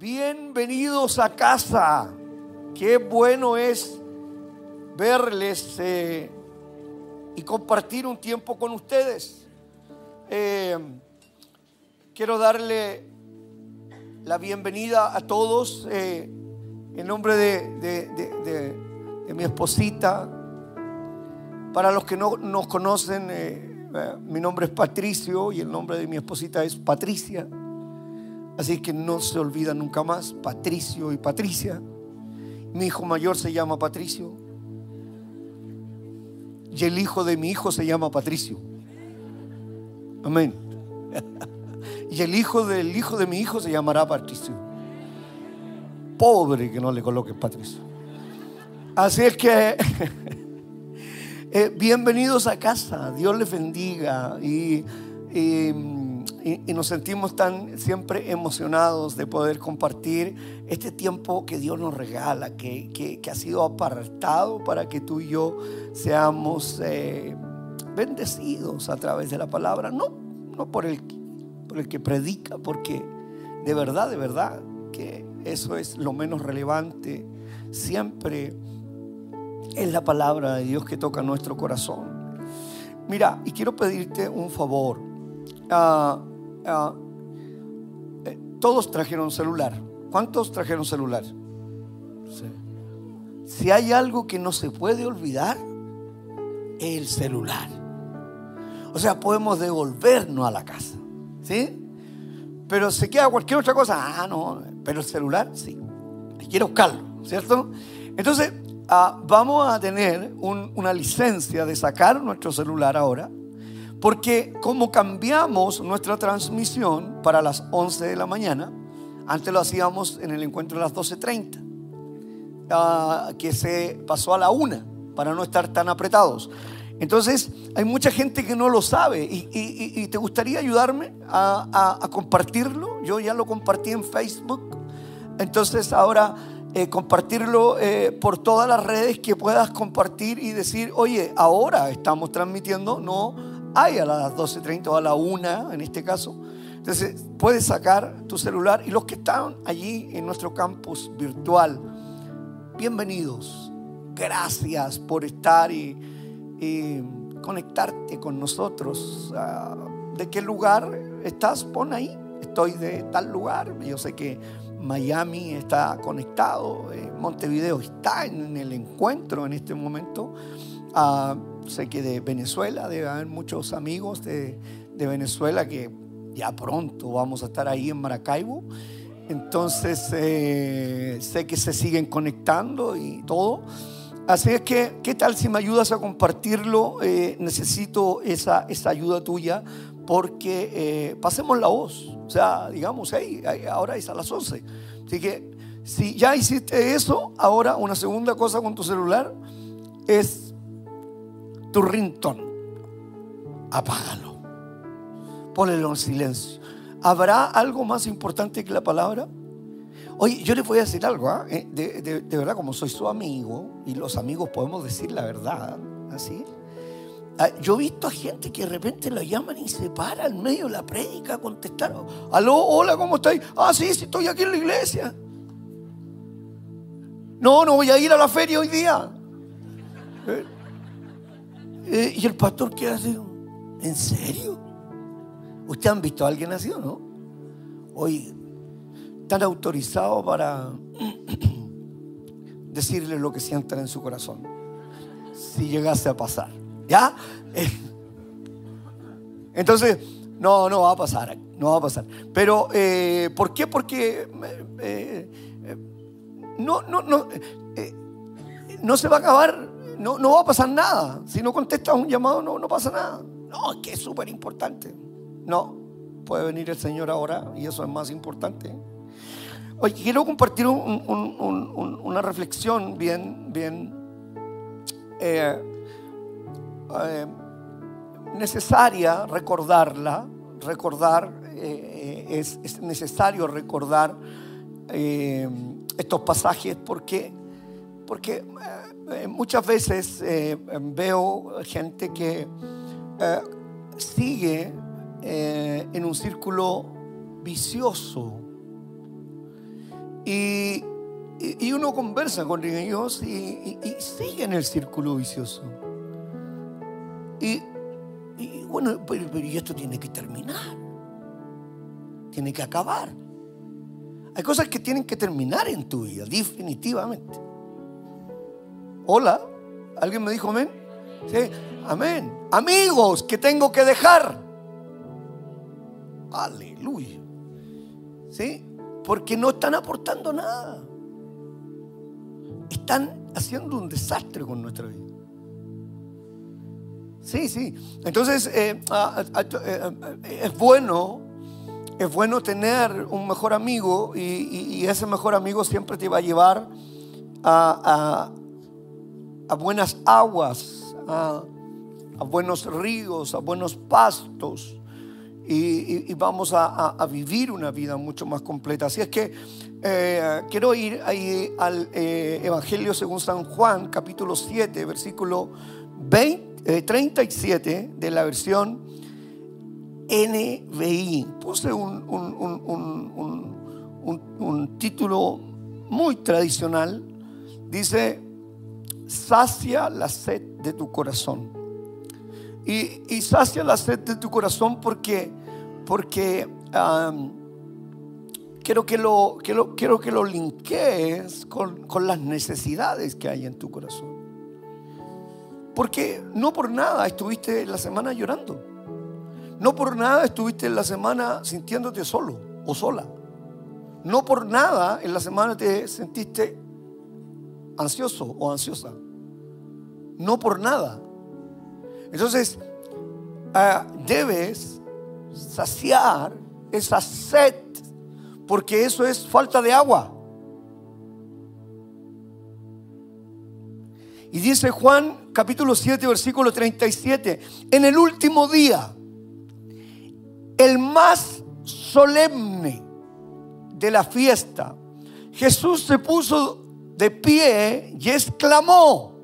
Bienvenidos a casa. Qué bueno es verles eh, y compartir un tiempo con ustedes. Eh, quiero darle la bienvenida a todos eh, en nombre de, mi esposita. Para los que no nos conocen, mi nombre es Patricio y el nombre de mi esposita es Patricia. Así que no se olvida nunca más, Patricio y Patricia. Mi hijo mayor se llama Patricio. Y el hijo de mi hijo se llama Patricio. Amén. Y el hijo del hijo de mi hijo se llamará Patricio. Pobre que no le coloques Patricio. Así es que eh, bienvenidos a casa. Dios les bendiga. y y, nos sentimos tan siempre emocionados de poder compartir este tiempo que Dios nos regala, que, ha sido apartado para que tú y yo seamos eh, bendecidos a través de la palabra, no, no por, el, por el que predica, porque de verdad, de verdad, que eso es lo menos relevante. Siempre es la palabra de Dios que toca nuestro corazón. Mira, y quiero pedirte un favor. Ah, Ah, eh, todos trajeron celular. ¿Cuántos trajeron celular? Si hay algo que no se puede olvidar, el celular. O sea, podemos devolvernos a la casa. ¿Sí? Pero se queda cualquier otra cosa. Ah, no, pero el celular, sí. Quiero buscarlo, ¿cierto? Entonces, ah, vamos a tener una licencia de sacar nuestro celular ahora porque como cambiamos nuestra transmisión para las 11 de la mañana, antes lo hacíamos en el encuentro a las 12.30, ah, que se pasó a la 1 para no estar tan apretados. Entonces, hay mucha gente que no lo sabe y, te gustaría ayudarme a, compartirlo. Yo ya lo compartí en Facebook. Entonces, ahora eh, compartirlo eh, por todas las redes que puedas compartir y decir, oye, ahora estamos transmitiendo, no hay a las 12.30 o a la 1 en este caso. Entonces puedes sacar tu celular y los que están allí en nuestro campus virtual, bienvenidos. Gracias por estar y, conectarte con nosotros. Ah, ¿De qué lugar estás? Pon ahí. Estoy de tal lugar. Yo sé que Miami está conectado. Eh, Montevideo está en el encuentro en este momento. Ah, sé que de Venezuela debe haber muchos amigos de, Venezuela que ya pronto vamos a estar ahí en Maracaibo. Entonces eh, sé que se siguen conectando y todo. Así es que, ¿qué tal si me ayudas a compartirlo? Eh, necesito esa, esa ayuda tuya porque eh, pasemos la voz. O sea, digamos, hey, ahora es a las 11. Así que si ya hiciste eso, ahora una segunda cosa con tu celular es tu rintón, apágalo. Ponelo en silencio. ¿Habrá algo más importante que la palabra? Oye, yo les voy a decir algo, ¿ah? eh, de, verdad, como soy su amigo, y los amigos podemos decir la verdad, así. Ah, yo he visto a gente que de repente lo llaman y se para en medio de la prédica a contestar. Aló, hola, ¿cómo estáis? Ah, sí, sí, estoy aquí en la iglesia. No, no voy a ir a la feria hoy día. Eh, eh, y el pastor, ¿qué hace? ¿En serio? ¿Ustedes han visto a alguien así no? Hoy, tan autorizado para decirle lo que sientan en su corazón. Si llegase a pasar. ¿Ya? Eh, entonces, no, no va a pasar. No va a pasar. Pero, eh, ¿por qué? Porque no, no, no, no se va a acabar no, no va a pasar nada. Si no contestas un llamado, no, no pasa nada. No, es que es súper importante. No, puede venir el Señor ahora y eso es más importante. Oye, quiero compartir una reflexión bien, bien eh, eh, necesaria, recordarla, recordar, eh, es, es, necesario recordar estos pasajes porque, porque eh, muchas veces eh, veo gente que eh, sigue en un círculo vicioso Y, y, uno conversa con ellos y, sigue en el círculo vicioso. Y, bueno, pero, pero esto tiene que terminar. Tiene que acabar. Hay cosas que tienen que terminar en tu vida, definitivamente. Hola, ¿alguien me dijo amén? Sí, amén. Amigos que tengo que dejar. Aleluya. ¿Sí? Porque no están aportando nada. Están haciendo un desastre con nuestra vida. Sí, sí. Entonces eh, ah, ah, eh, es bueno, es bueno tener un mejor amigo y, ese mejor amigo siempre te va a llevar a, a buenas aguas, a, buenos ríos, a buenos pastos. Y, vamos a, vivir una vida mucho más completa. Así es que eh, quiero ir ahí al eh, Evangelio según San Juan, capítulo 7, versículo 20, 37 eh, de la versión NBI. Puse un, un título muy tradicional. Dice, sacia la sed de tu corazón. Y, sacia la sed de tu corazón porque, porque quiero, que lo, quiero que lo linkees con, con las necesidades que hay en tu corazón. Porque no por nada estuviste la semana llorando. No por nada estuviste la semana sintiéndote solo o sola. No por nada en la semana te sentiste ansioso o ansiosa. No por nada. Entonces, ah, debes saciar esa sed, porque eso es falta de agua. Y dice Juan capítulo 7, versículo 37, en el último día, el más solemne de la fiesta, Jesús se puso de pie y exclamó.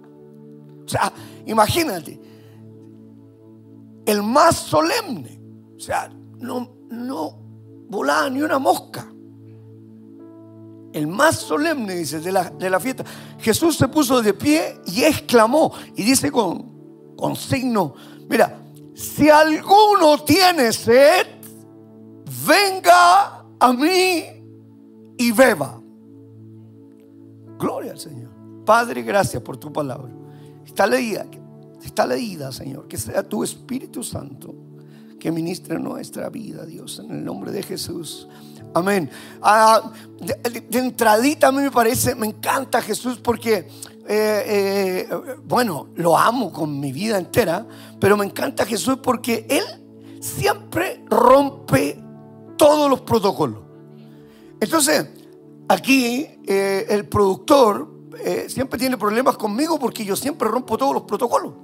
O sea, imagínate, el más solemne. O sea, no, no volaba ni una mosca. El más solemne, dice, de la, de la fiesta. Jesús se puso de pie y exclamó. Y dice con, con signo, mira, si alguno tiene sed, venga a mí y beba. Gloria al Señor. Padre, gracias por tu palabra. Está leída, está leída, Señor. Que sea tu Espíritu Santo que ministre nuestra vida, Dios, en el nombre de Jesús. Amén. Ah, de, entradita a mí me parece, me encanta Jesús porque, eh, eh, bueno, lo amo con mi vida entera, pero me encanta Jesús porque Él siempre rompe todos los protocolos. Entonces, Aquí eh, el productor eh, siempre tiene problemas conmigo porque yo siempre rompo todos los protocolos.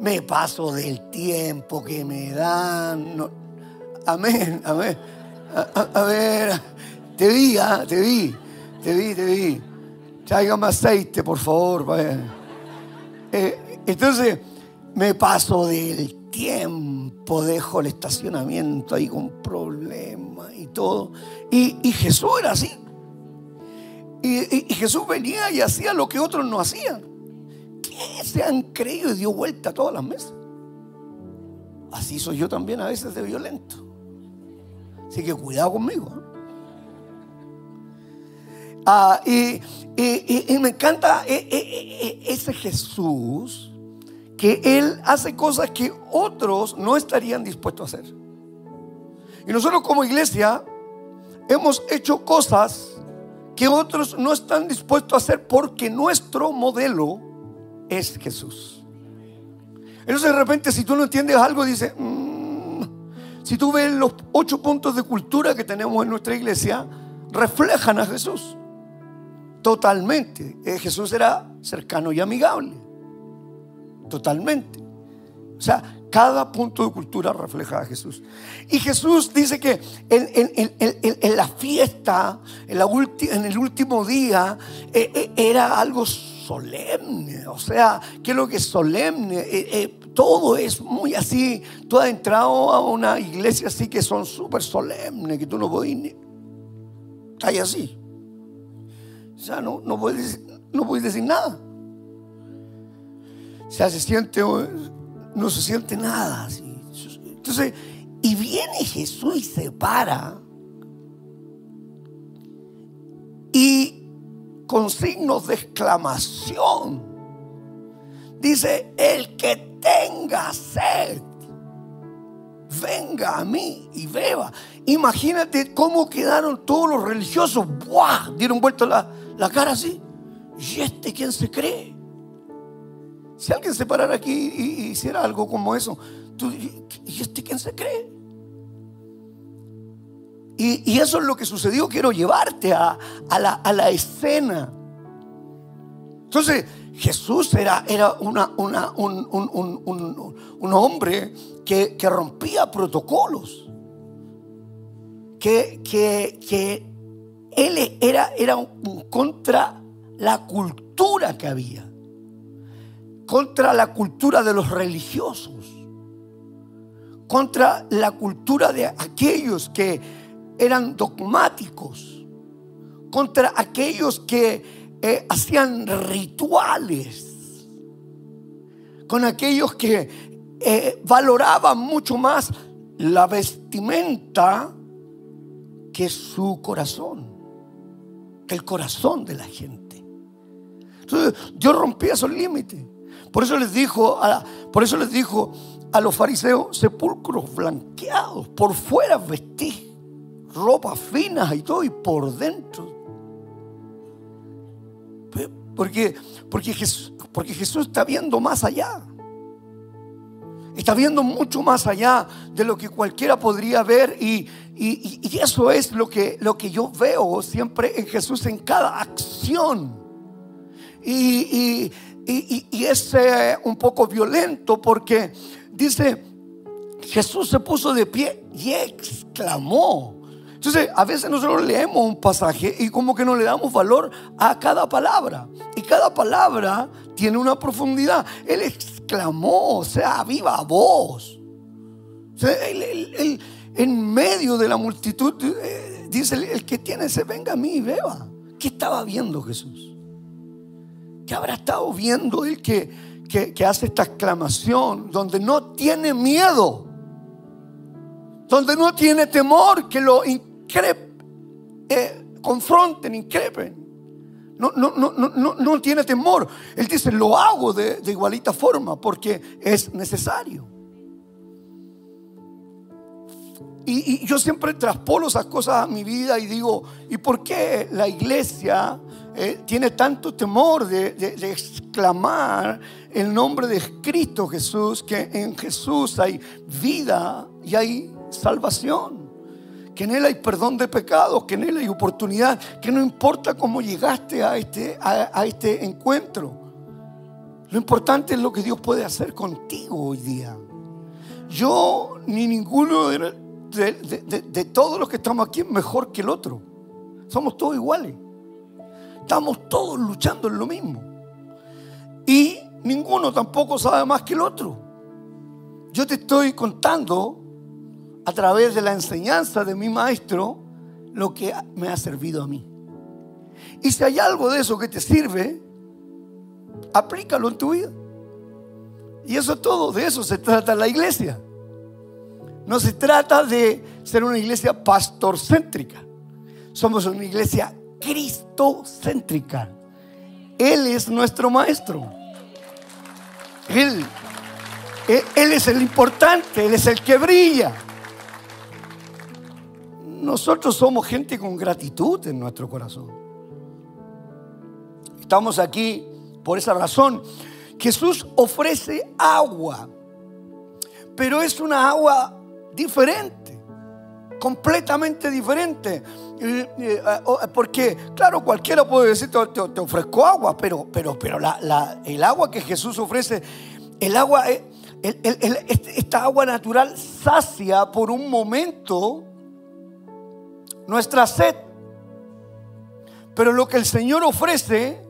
Me paso del tiempo que me dan. Amén, amén. A, ver, te vi, ah, te vi, te vi, te vi. Tráigame aceite, por favor. Eh, entonces, me paso del tiempo, dejo el estacionamiento ahí con problemas y todo. Y Jesús era así. Y, Jesús venía y hacía lo que otros no hacían. ¿Qué se han creído y dio vuelta todas las mesas? Así soy yo también a veces de violento. Así que cuidado conmigo. ¿eh? Ah, y, me encanta e, e, e, ese Jesús que Él hace cosas que otros no estarían dispuestos a hacer. Y nosotros como iglesia hemos hecho cosas que otros no están dispuestos a hacer porque nuestro modelo es Jesús. Entonces de repente si tú no entiendes algo, dices, mm, si tú ves los ocho puntos de cultura que tenemos en nuestra iglesia, reflejan a Jesús. Totalmente. Eh, Jesús era cercano y amigable. Totalmente. O sea, cada punto de cultura refleja a Jesús. Y Jesús dice que en, la fiesta, en, el último día, eh, eh, era algo solemne. O sea, ¿qué es lo que es solemne? Eh, todo es muy así. Tú has entrado a una iglesia así que son súper solemnes, que tú no puedes ni... Hay así. O sea, no, no, puede, no puede decir nada. O sea, se siente, no se siente nada. Entonces, y viene Jesús y se para. Y con signos de exclamación, dice, el que tenga sed, venga a mí y beba. Imagínate cómo quedaron todos los religiosos. ¡Buah! Dieron vuelta la, la cara así. ¿Y este quién se cree? Si alguien se parara aquí y, hiciera algo como eso, ¿y este quién se cree? Y, eso es lo que sucedió. Quiero llevarte a, la, escena. Entonces, Jesús era, un, hombre que, rompía protocolos. Que, él era contra la cultura que había. Contra la cultura de los religiosos. Contra la cultura de aquellos que eran dogmáticos. Contra aquellos que eh, hacían rituales. Con aquellos que eh, valoraba mucho más la vestimenta que su corazón, que el corazón de la gente. Entonces, Dios rompía esos límites. Por eso les dijo, a, por eso les dijo a los fariseos sepulcros blanqueados, por fuera vestí ropas finas y todo, y por dentro. Porque, porque, Jesús, porque Jesús está viendo más allá. Está viendo mucho más allá de lo que cualquiera podría ver y, eso es lo que, lo que yo veo siempre en Jesús en cada acción. Y, es eh, un poco violento porque dice, Jesús se puso de pie y exclamó. Entonces, a veces nosotros leemos un pasaje y como que no le damos valor a cada palabra. Y cada palabra tiene una profundidad. Él exclamó, o sea, viva voz. en medio de la multitud eh, dice, el que tiene se venga a mí y beba. ¿Qué estaba viendo Jesús? ¿Qué habrá estado viendo él que, que, hace esta exclamación donde no tiene miedo? Donde no tiene temor que lo eh, confronten, increpen. No, no, no, no, no tiene temor. Él dice, lo hago de, de igualita forma porque es necesario. Y, yo siempre traspolo esas cosas a mi vida y digo, ¿y por qué la iglesia eh, tiene tanto temor de, de, exclamar el nombre de Cristo Jesús? Que en Jesús hay vida y hay salvación que en Él hay perdón de pecados, que en Él hay oportunidad, que no importa cómo llegaste a este, a, este encuentro. Lo importante es lo que Dios puede hacer contigo hoy día. Yo ni ninguno de, de, todos los que estamos aquí es mejor que el otro. Somos todos iguales. Estamos todos luchando en lo mismo. Y ninguno tampoco sabe más que el otro. Yo te estoy contando a través de la enseñanza de mi maestro lo que me ha servido a mí. Y si hay algo de eso que te sirve, aplícalo en tu vida. Y eso todo, de eso se trata la iglesia. No se trata de ser una iglesia pastorcéntrica. Somos una iglesia cristocéntrica. Él es nuestro maestro. Él, él es el importante, Él es el que brilla. Nosotros somos gente con gratitud en nuestro corazón. Estamos aquí por esa razón. Jesús ofrece agua, pero es una agua diferente, completamente diferente. Porque, claro, cualquiera puede decir, te, ofrezco agua, pero, pero, pero el agua que Jesús ofrece, el agua, eh, esta agua natural sacia por un momento nuestra sed. Pero lo que el Señor ofrece,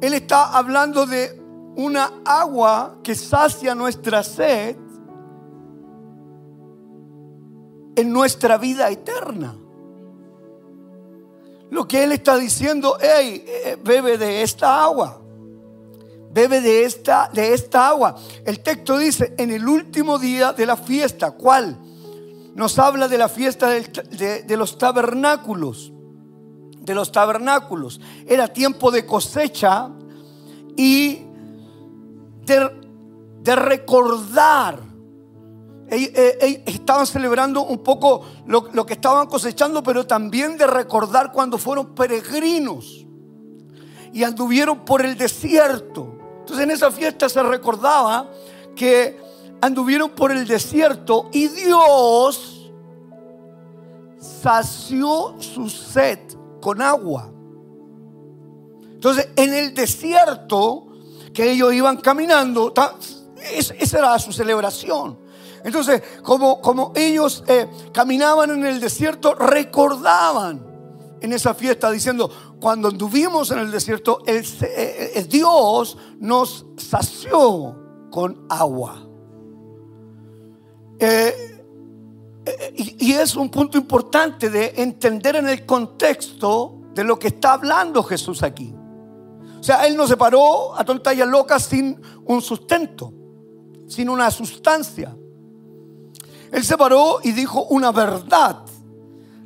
Él está hablando de una agua que sacia nuestra sed en nuestra vida eterna. lo que él está diciendo, hey, eh, bebe de esta agua. Bebe de esta, de esta agua. El texto dice, en el último día de la fiesta, ¿cuál? Nos habla de la fiesta de, los tabernáculos. De los tabernáculos. Era tiempo de cosecha y de recordar estaban celebrando un poco lo, que estaban cosechando, pero también de recordar cuando fueron peregrinos y anduvieron por el desierto. Entonces en esa fiesta se recordaba que anduvieron por el desierto y Dios sació su sed con agua. Entonces en el desierto que ellos iban caminando, esa era su celebración. Entonces, como, como ellos eh, caminaban en el desierto, recordaban en esa fiesta diciendo, cuando anduvimos en el desierto, el, eh, eh, Dios nos sació con agua. y, es un punto importante de entender en el contexto de lo que está hablando Jesús aquí. O sea, Él no se paró a tontas y a locas sin un sustento, sin una sustancia. Él se paró y dijo una verdad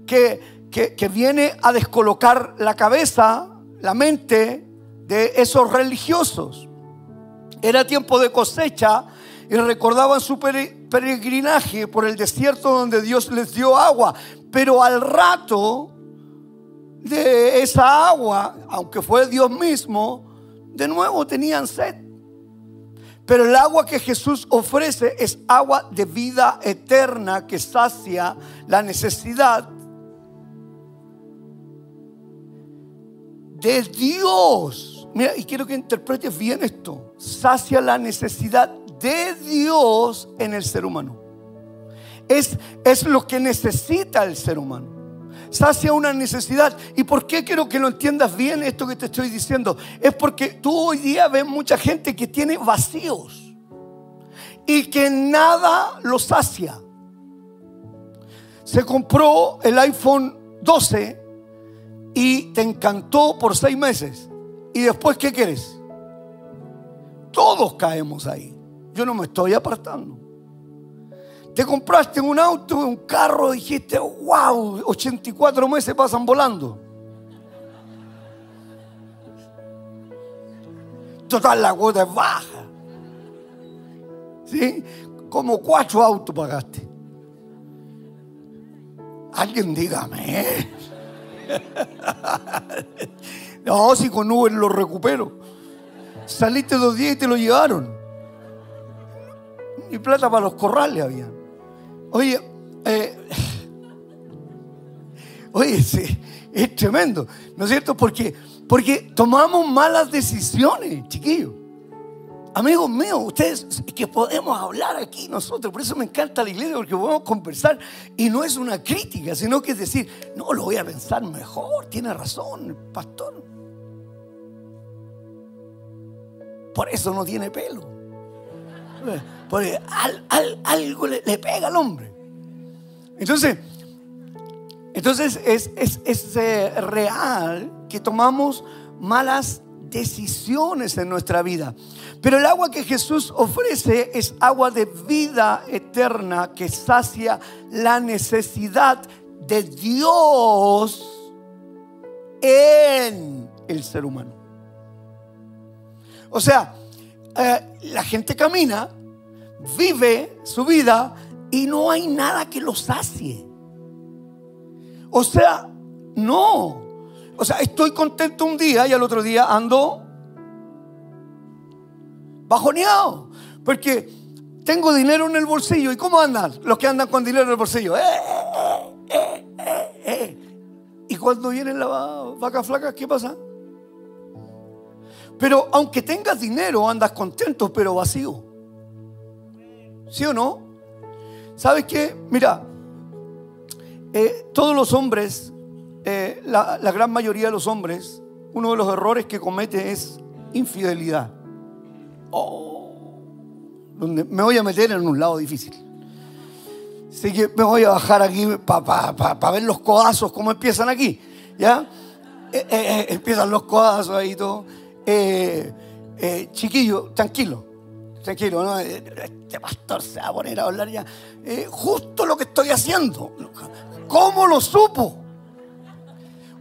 que, que, viene a descolocar la cabeza, la mente de esos religiosos. Era tiempo de cosecha y recordaban su peregrinaje por el desierto donde Dios les dio agua. Pero al rato de esa agua, aunque fue Dios mismo, de nuevo tenían sed. Pero el agua que Jesús ofrece es agua de vida eterna que sacia la necesidad de Dios. Mira, y quiero que interpretes bien esto. Sacia la necesidad de Dios en el ser humano. Es, es lo que necesita el ser humano sacia una necesidad. ¿Y por qué quiero que lo entiendas bien esto que te estoy diciendo? Es porque tú hoy día ves mucha gente que tiene vacíos y que nada lo sacia. Se compró el iPhone 12 y te encantó por seis meses. ¿Y después qué quieres? Todos caemos ahí. Yo no me estoy apartando. Te compraste un auto, un carro, dijiste, wow, 84 meses pasan volando. Total, la cuota es baja. ¿Sí? Como cuatro autos pagaste. Alguien dígame. no, si con Uber lo recupero. Saliste dos días y te lo llevaron. Y plata para los corrales había. Oye, eh, oye, sí, es tremendo, ¿no es cierto? Porque, porque tomamos malas decisiones, chiquillos. Amigos míos, ustedes que podemos hablar aquí nosotros, por eso me encanta la iglesia, porque podemos conversar y no es una crítica, sino que es decir, no, lo voy a pensar mejor, tiene razón el pastor. Por eso no tiene pelo. Porque algo le, pega al hombre. Entonces, entonces es, es, eh, real que tomamos malas decisiones en nuestra vida. Pero el agua que Jesús ofrece es agua de vida eterna que sacia la necesidad de Dios en el ser humano. O sea, eh, la gente camina vive su vida y no hay nada que lo sacie. O sea, no. O sea, estoy contento un día y al otro día ando bajoneado. Porque tengo dinero en el bolsillo. ¿Y cómo andan los que andan con dinero en el bolsillo? Eh, eh, y cuando viene la vaca flaca, ¿qué pasa? Pero aunque tengas dinero, andas contento, pero vacío. ¿Sí o no? ¿Sabes qué? Mira, eh, todos los hombres, eh, la, gran mayoría de los hombres, uno de los errores que comete es infidelidad. Oh, donde me voy a meter en un lado difícil. Así que me voy a bajar aquí para ver los codazos, cómo empiezan aquí. ¿Ya? eh, eh, empiezan los codazos ahí y todo. Chiquillo, tranquilo, tranquilo, ¿no? Este pastor se va a poner a hablar ya. justo lo que estoy haciendo. ¿Cómo lo supo?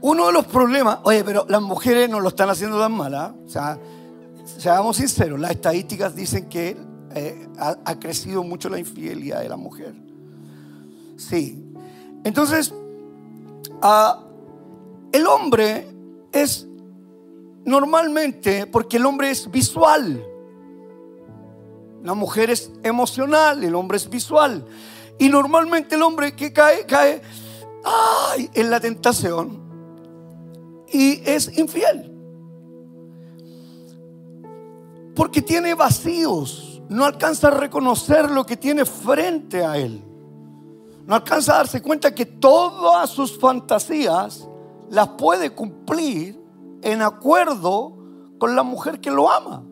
Uno de los problemas, oye, pero las mujeres no lo están haciendo tan mal, ¿ah? O sea, seamos sinceros, las estadísticas dicen que eh, ha, crecido mucho la infidelidad de la mujer. Sí. Entonces, ah, el hombre es normalmente, porque el hombre es visual, la mujer es emocional, el hombre es visual. Y normalmente el hombre que cae, cae ay, en la tentación y es infiel. Porque tiene vacíos, no alcanza a reconocer lo que tiene frente a él. No alcanza a darse cuenta que todas sus fantasías las puede cumplir en acuerdo con la mujer que lo ama.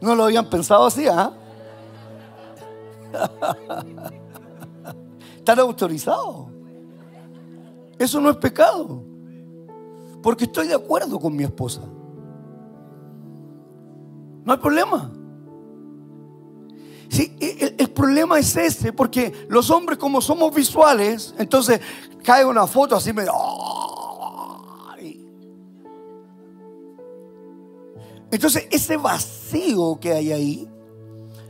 No lo habían pensado así, ¿ah? Están autorizados. Eso no es pecado. Porque estoy de acuerdo con mi esposa. No hay problema. Sí, el, el, problema es ese, porque los hombres como somos visuales, entonces cae una foto así medio... Entonces ese vacío que hay ahí,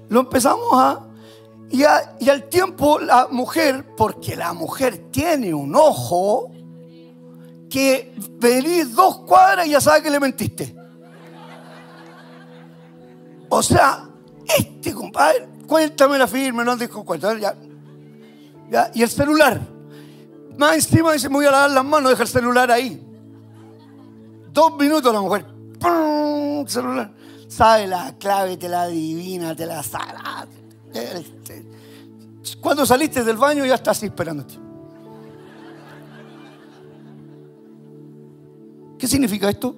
lo empezamos a y, al tiempo la mujer, porque la mujer tiene un ojo, que venís dos cuadras y ya sabe que le mentiste. O sea, este compadre, cuéntame la firma, no dijo cuenta, ya, ya, y el celular. Más encima dice, me voy a lavar las manos, deja el celular ahí. Dos minutos la mujer, ¡pum! celular. Sabe la clave, te la adivina, te la sabe. Este, cuando saliste del baño ya estás esperándote. ¿Qué significa esto?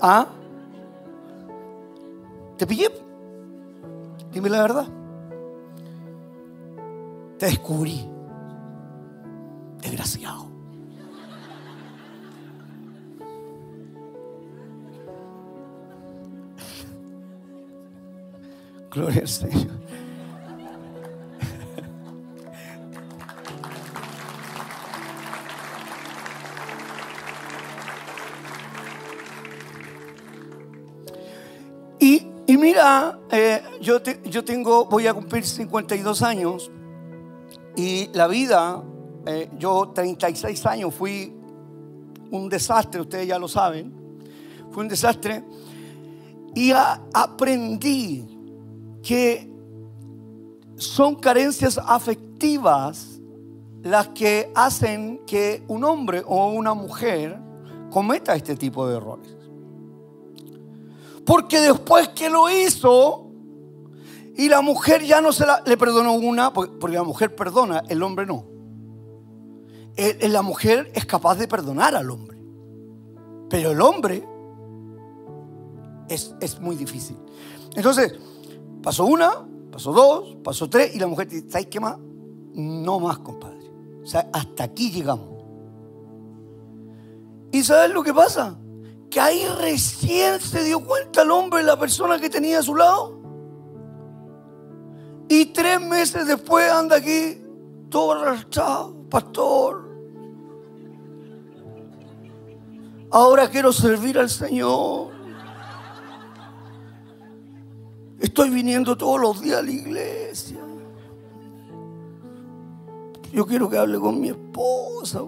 ¿Ah? ¿Te pillé? Dime la verdad. Te descubrí. Desgraciado. Gloria. Y mira, eh, yo, yo tengo, voy a cumplir 52 años y la vida, eh, yo 36 años fui un desastre, ustedes ya lo saben, fue un desastre y aprendí que son carencias afectivas las que hacen que un hombre o una mujer cometa este tipo de errores. Porque después que lo hizo, y la mujer ya no se le perdonó una, porque la mujer perdona, el hombre no. La mujer es capaz de perdonar al hombre. Pero el hombre es, es muy difícil. Entonces, pasó una, pasó dos, pasó tres, y la mujer dice, ¿sabes qué más? No más, compadre. O sea, hasta aquí llegamos. ¿Y sabes lo que pasa? Que ahí recién se dio cuenta el hombre, la persona que tenía a su lado. Y tres meses después anda aquí, todo arrastrado, pastor. Ahora quiero servir al Señor. Estoy viniendo todos los días a la iglesia. Yo quiero que hable con mi esposa.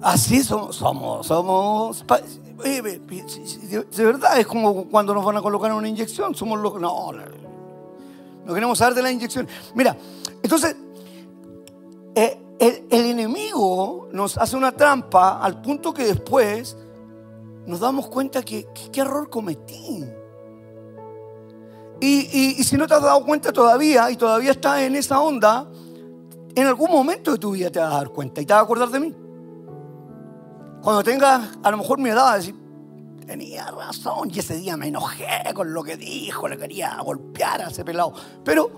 Así somos, somos, somos. De verdad, es como cuando nos van a colocar una inyección. Somos los. No, no queremos saber de la inyección. Mira, entonces, eh, el, enemigo nos hace una trampa al punto que después nos damos cuenta que qué error cometí. Y, y, si no te has dado cuenta todavía y todavía estás en esa onda, en algún momento de tu vida te vas a dar cuenta y te vas a acordar de mí. Cuando tengas a lo mejor mi edad, decir, tenía razón, y ese día me enojé con lo que dijo, le quería golpear a ese pelado. Pero,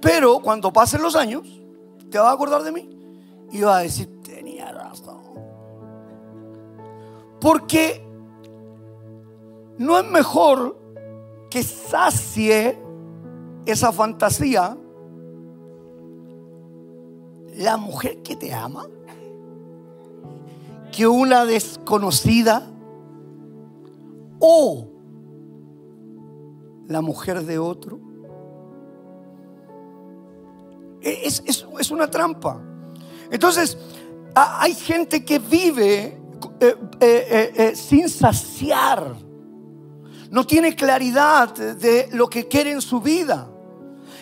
pero cuando pasen los años, te vas a acordar de mí y vas a decir, tenía razón. Porque no es mejor que sacie esa fantasía la mujer que te ama que una desconocida o la mujer de otro. Es, es una trampa. Entonces, hay gente que vive eh, eh, eh, sin saciar. No tiene claridad de lo que quiere en su vida.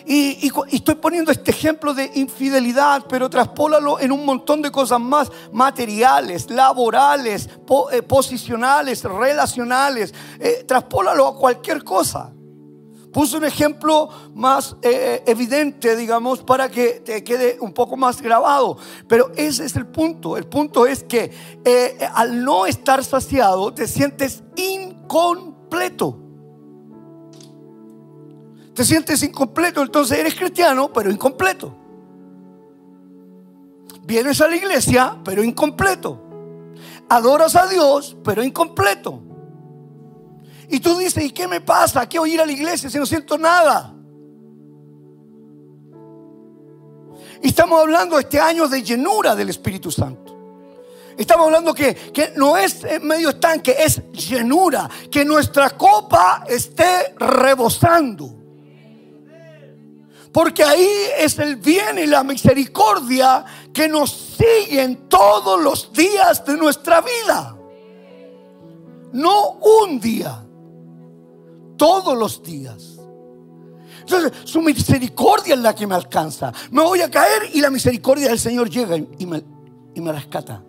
Y, estoy poniendo este ejemplo de infidelidad, pero traspólalo en un montón de cosas más materiales, laborales, posicionales, relacionales. traspólalo a cualquier cosa. Puse un ejemplo más eh, evidente, digamos, para que te quede un poco más grabado. Pero ese es el punto. El punto es que eh, al no estar saciado te sientes incompleto. Te sientes incompleto, entonces eres cristiano, pero incompleto. Vienes a la iglesia, pero incompleto. Adoras a Dios, pero incompleto. Y tú dices, ¿y qué me pasa? ¿Qué voy a a la iglesia si no siento nada? Y estamos hablando este año de llenura del Espíritu Santo. Estamos hablando que, que no es medio estanque, es llenura. Que nuestra copa esté rebosando. Porque ahí es el bien y la misericordia que nos siguen todos los días de nuestra vida. No un día todos los días. Entonces, su misericordia es la que me alcanza. Me voy a caer y la misericordia del Señor llega y me, y me rescata.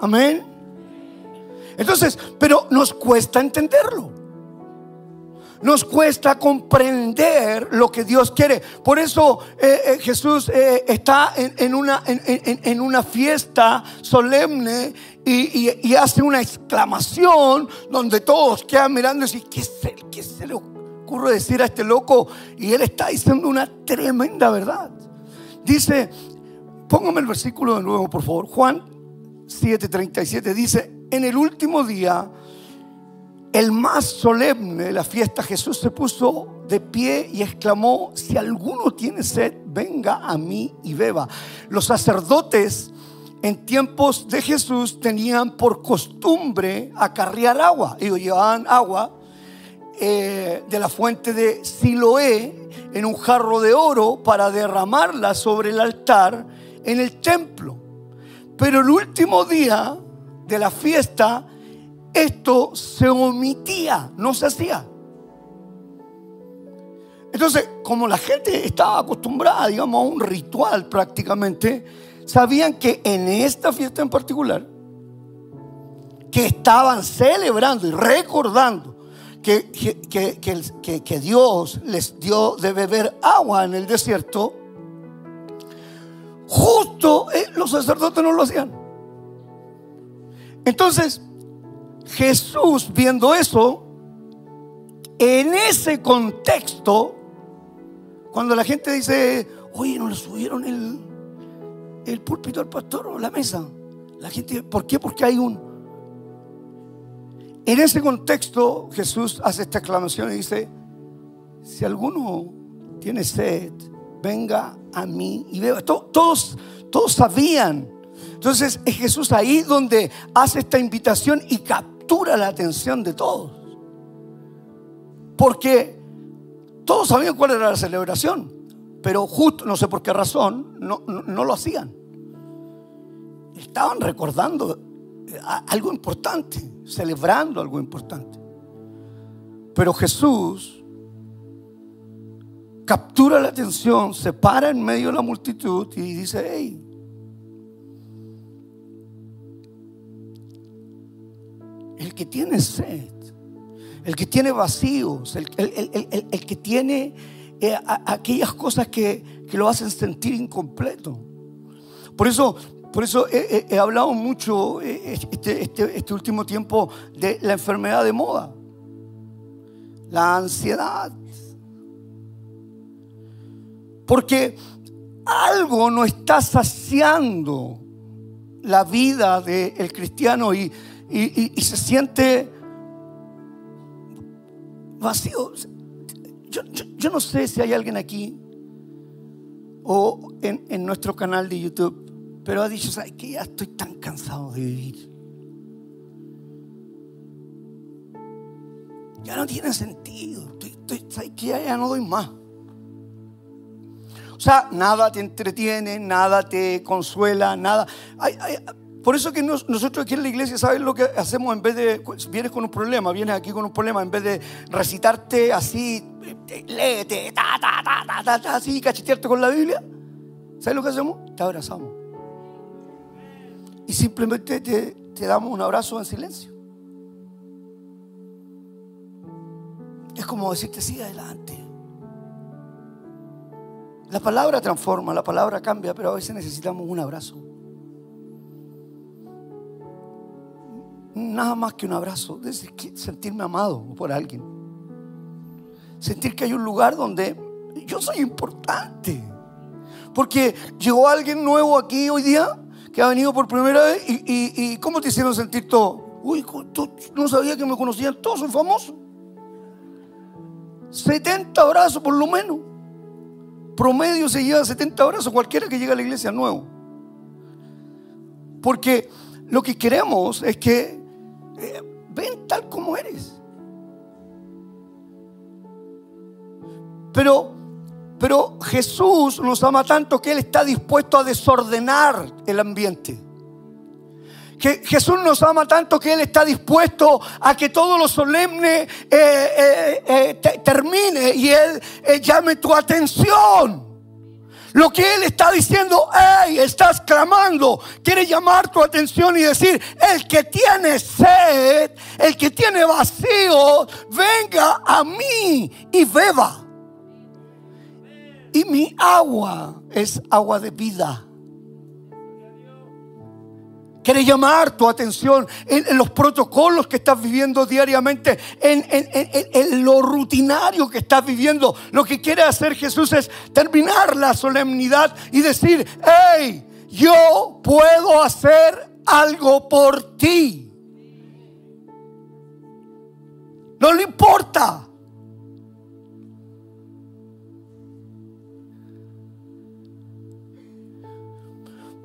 Amén. Entonces, pero nos cuesta entenderlo. Nos cuesta comprender lo que Dios quiere. Por eso eh, eh, Jesús eh, está en, una, fiesta solemne y, hace una exclamación donde todos quedan mirando y dicen, ¿qué se, ¿qué se le ocurre decir a este loco? Y él está diciendo una tremenda verdad. Dice, póngame el versículo de nuevo, por favor. Juan 7:37 dice, en el último día el más solemne de la fiesta, Jesús se puso de pie y exclamó, si alguno tiene sed, venga a mí y beba. Los sacerdotes en tiempos de Jesús tenían por costumbre acarrear agua. Ellos llevaban agua eh, de la fuente de Siloé en un jarro de oro para derramarla sobre el altar en el templo. Pero el último día de la fiesta, esto se omitía, no se hacía. Entonces, como la gente estaba acostumbrada, digamos, a un ritual prácticamente, sabían que en esta fiesta en particular, que estaban celebrando y recordando que, que, Dios les dio de beber agua en el desierto, justo eh, los sacerdotes no lo hacían. Entonces, Jesús viendo eso, en ese contexto, cuando la gente dice, oye, no le subieron el, el púlpito al pastor o la mesa. La gente, ¿por qué? Porque hay un... En ese contexto Jesús hace esta exclamación y dice, si alguno tiene sed, venga a mí y beba. Todos, todos sabían. Entonces es Jesús ahí donde hace esta invitación y captura la atención de todos. Porque todos sabían cuál era la celebración, pero justo, no sé por qué razón, no, no lo hacían. Estaban recordando eh, algo importante, celebrando algo importante. Pero Jesús captura la atención, se para en medio de la multitud y dice, hey, el que tiene sed, el que tiene vacíos, el, que tiene eh, aquellas cosas que, que, lo hacen sentir incompleto. Por eso por eso he, hablado mucho eh, este, este, este, último tiempo de la enfermedad de moda, la ansiedad. Porque algo no está saciando la vida del cristiano y, se siente vacío. Yo, no sé si hay alguien aquí o en, nuestro canal de YouTube, pero ha dicho, ¿sabes que Ya estoy tan cansado de vivir. Ya no tiene sentido. ¿sabes que ya no doy más. O sea, nada te entretiene, nada te consuela, nada. Por eso que nosotros aquí en la iglesia, ¿sabes lo que hacemos en vez de, vienes con un problema, vienes aquí con un problema, en vez de recitarte así, léete, ta, ta, ta, ta, ta, así, cachetearte con la Biblia? ¿Sabes lo que hacemos? Te abrazamos. Y simplemente te, te damos un abrazo en silencio. Es como decirte, sigue adelante. La palabra transforma, la palabra cambia, pero a veces necesitamos un abrazo. Nada más que un abrazo, sentirme amado por alguien. Sentir que hay un lugar donde yo soy importante. Porque llegó alguien nuevo aquí hoy día que ha venido por primera vez y, ¿cómo te hicieron sentir todo? Uy, no sabía que me conocían todos, soy famoso. 70 abrazos por lo menos promedio se lleva 70 horas o cualquiera que llegue a la iglesia nuevo. Porque lo que queremos es que eh, ven tal como eres. Pero, pero Jesús nos ama tanto que Él está dispuesto a desordenar el ambiente. Que Jesús nos ama tanto que Él está dispuesto a que todo lo solemne eh, eh, termine y Él llame tu atención. Lo que Él está diciendo, hey, estás clamando, quiere llamar tu atención y decir, el que tiene sed, el que tiene vacío, venga a mí y beba. Y mi agua es agua de vida. Quiere llamar tu atención en, los protocolos que estás viviendo diariamente, en, lo rutinario que estás viviendo. Lo que quiere hacer Jesús es terminar la solemnidad y decir, hey, yo puedo hacer algo por ti. No le importa.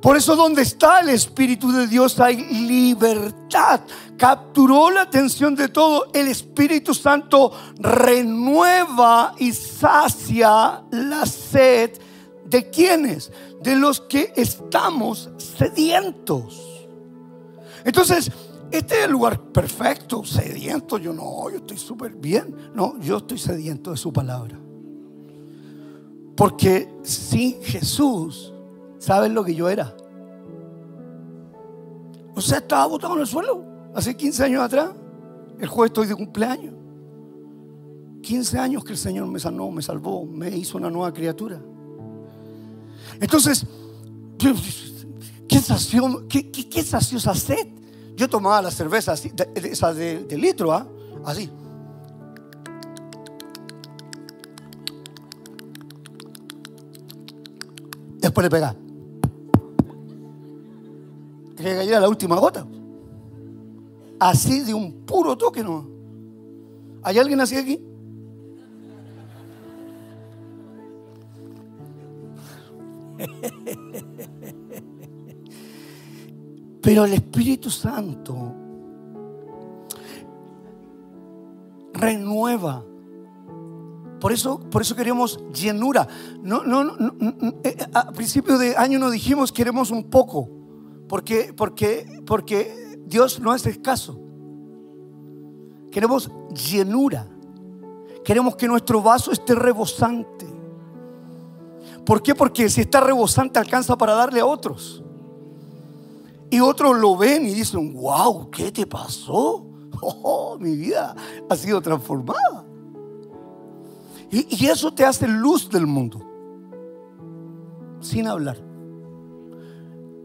Por eso donde está el Espíritu de Dios hay libertad. Capturó la atención de todo. El Espíritu Santo renueva y sacia la sed de quienes? De los que estamos sedientos. Entonces, este es el lugar perfecto, sediento. Yo no, yo estoy súper bien. No, yo estoy sediento de su palabra. Porque sin Jesús ¿Saben lo que yo era? O sea, estaba botado en el suelo hace 15 años atrás. El jueves estoy de cumpleaños. 15 años que el Señor me sanó, me salvó, me hizo una nueva criatura. Entonces, ¿qué sació, qué, qué, esa sed? Yo tomaba la cerveza así, esa de, litro, ¿ah? así. Después le pegaba que cayera la última gota. Así de un puro toque, ¿no? ¿Hay alguien así aquí? Pero el Espíritu Santo renueva. Por eso, por eso queremos llenura. No, no, no, eh, a principio de año nos dijimos queremos un poco. Porque, porque, porque Dios no es escaso. Queremos llenura. Queremos que nuestro vaso esté rebosante. ¿Por qué? Porque si está rebosante alcanza para darle a otros. Y otros lo ven y dicen, wow, ¿qué te pasó? Oh, mi vida ha sido transformada. Y, y eso te hace luz del mundo. Sin hablar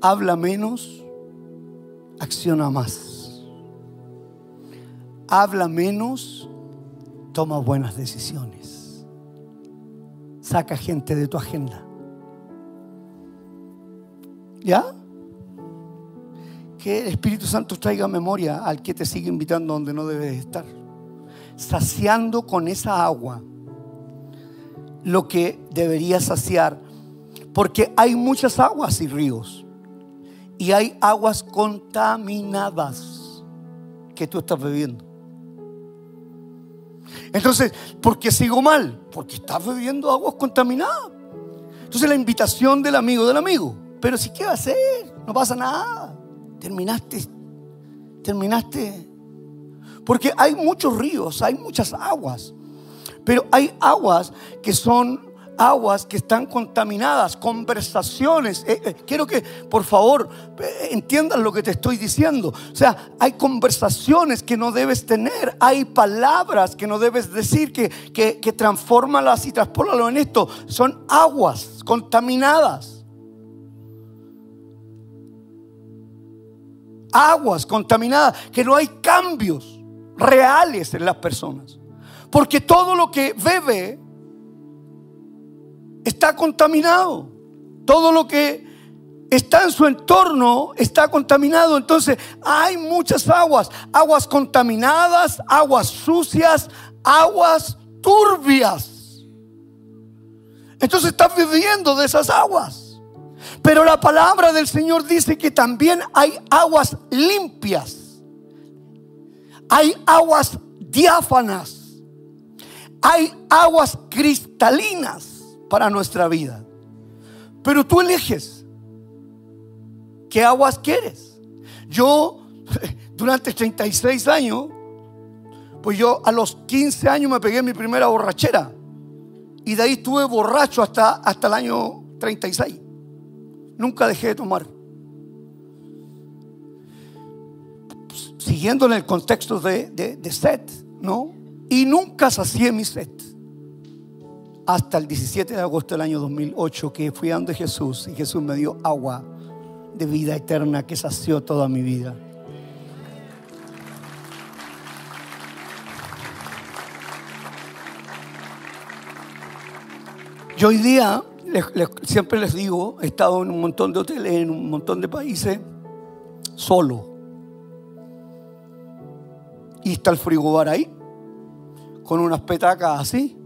habla menos, acciona más. Habla menos, toma buenas decisiones. saca gente de tu agenda. ¿Ya? Que el Espíritu Santo traiga memoria al que te sigue invitando donde no debes estar. Saciando con esa agua lo que debería saciar. Porque hay muchas aguas y ríos. Y hay aguas contaminadas que tú estás bebiendo. Entonces, ¿por qué sigo mal? Porque estás bebiendo aguas contaminadas. Entonces la invitación del amigo del amigo. Pero si qué va a hacer, no pasa nada. Terminaste, terminaste. Porque hay muchos ríos, hay muchas aguas. Pero hay aguas que son aguas que están contaminadas, conversaciones. Eh, eh, quiero que, por favor, eh, entiendan lo que te estoy diciendo. O sea, hay conversaciones que no debes tener, hay palabras que no debes decir, que, que, que transfórmalas y transpóralo en esto. Son aguas contaminadas. Aguas contaminadas, que no hay cambios reales en las personas. Porque todo lo que bebe está contaminado. Todo lo que está en su entorno está contaminado. Entonces hay muchas aguas. Aguas contaminadas, aguas sucias, aguas turbias. Entonces estás viviendo de esas aguas. Pero la palabra del Señor dice que también hay aguas limpias. Hay aguas diáfanas. Hay aguas cristalinas para nuestra vida. Pero tú eliges qué aguas quieres. Yo, durante 36 años, pues yo a los 15 años me pegué mi primera borrachera. Y de ahí estuve borracho hasta, hasta el año 36. Nunca dejé de tomar. Siguiendo en el contexto de, de, set, ¿no? Y nunca sacié mi set hasta el 17 de agosto del año 2008 que fui a donde Jesús y Jesús me dio agua de vida eterna que sació toda mi vida. Yo hoy día, siempre les digo, he estado en un montón de hoteles, en un montón de países, solo. Y está el frigobar ahí, con unas petacas así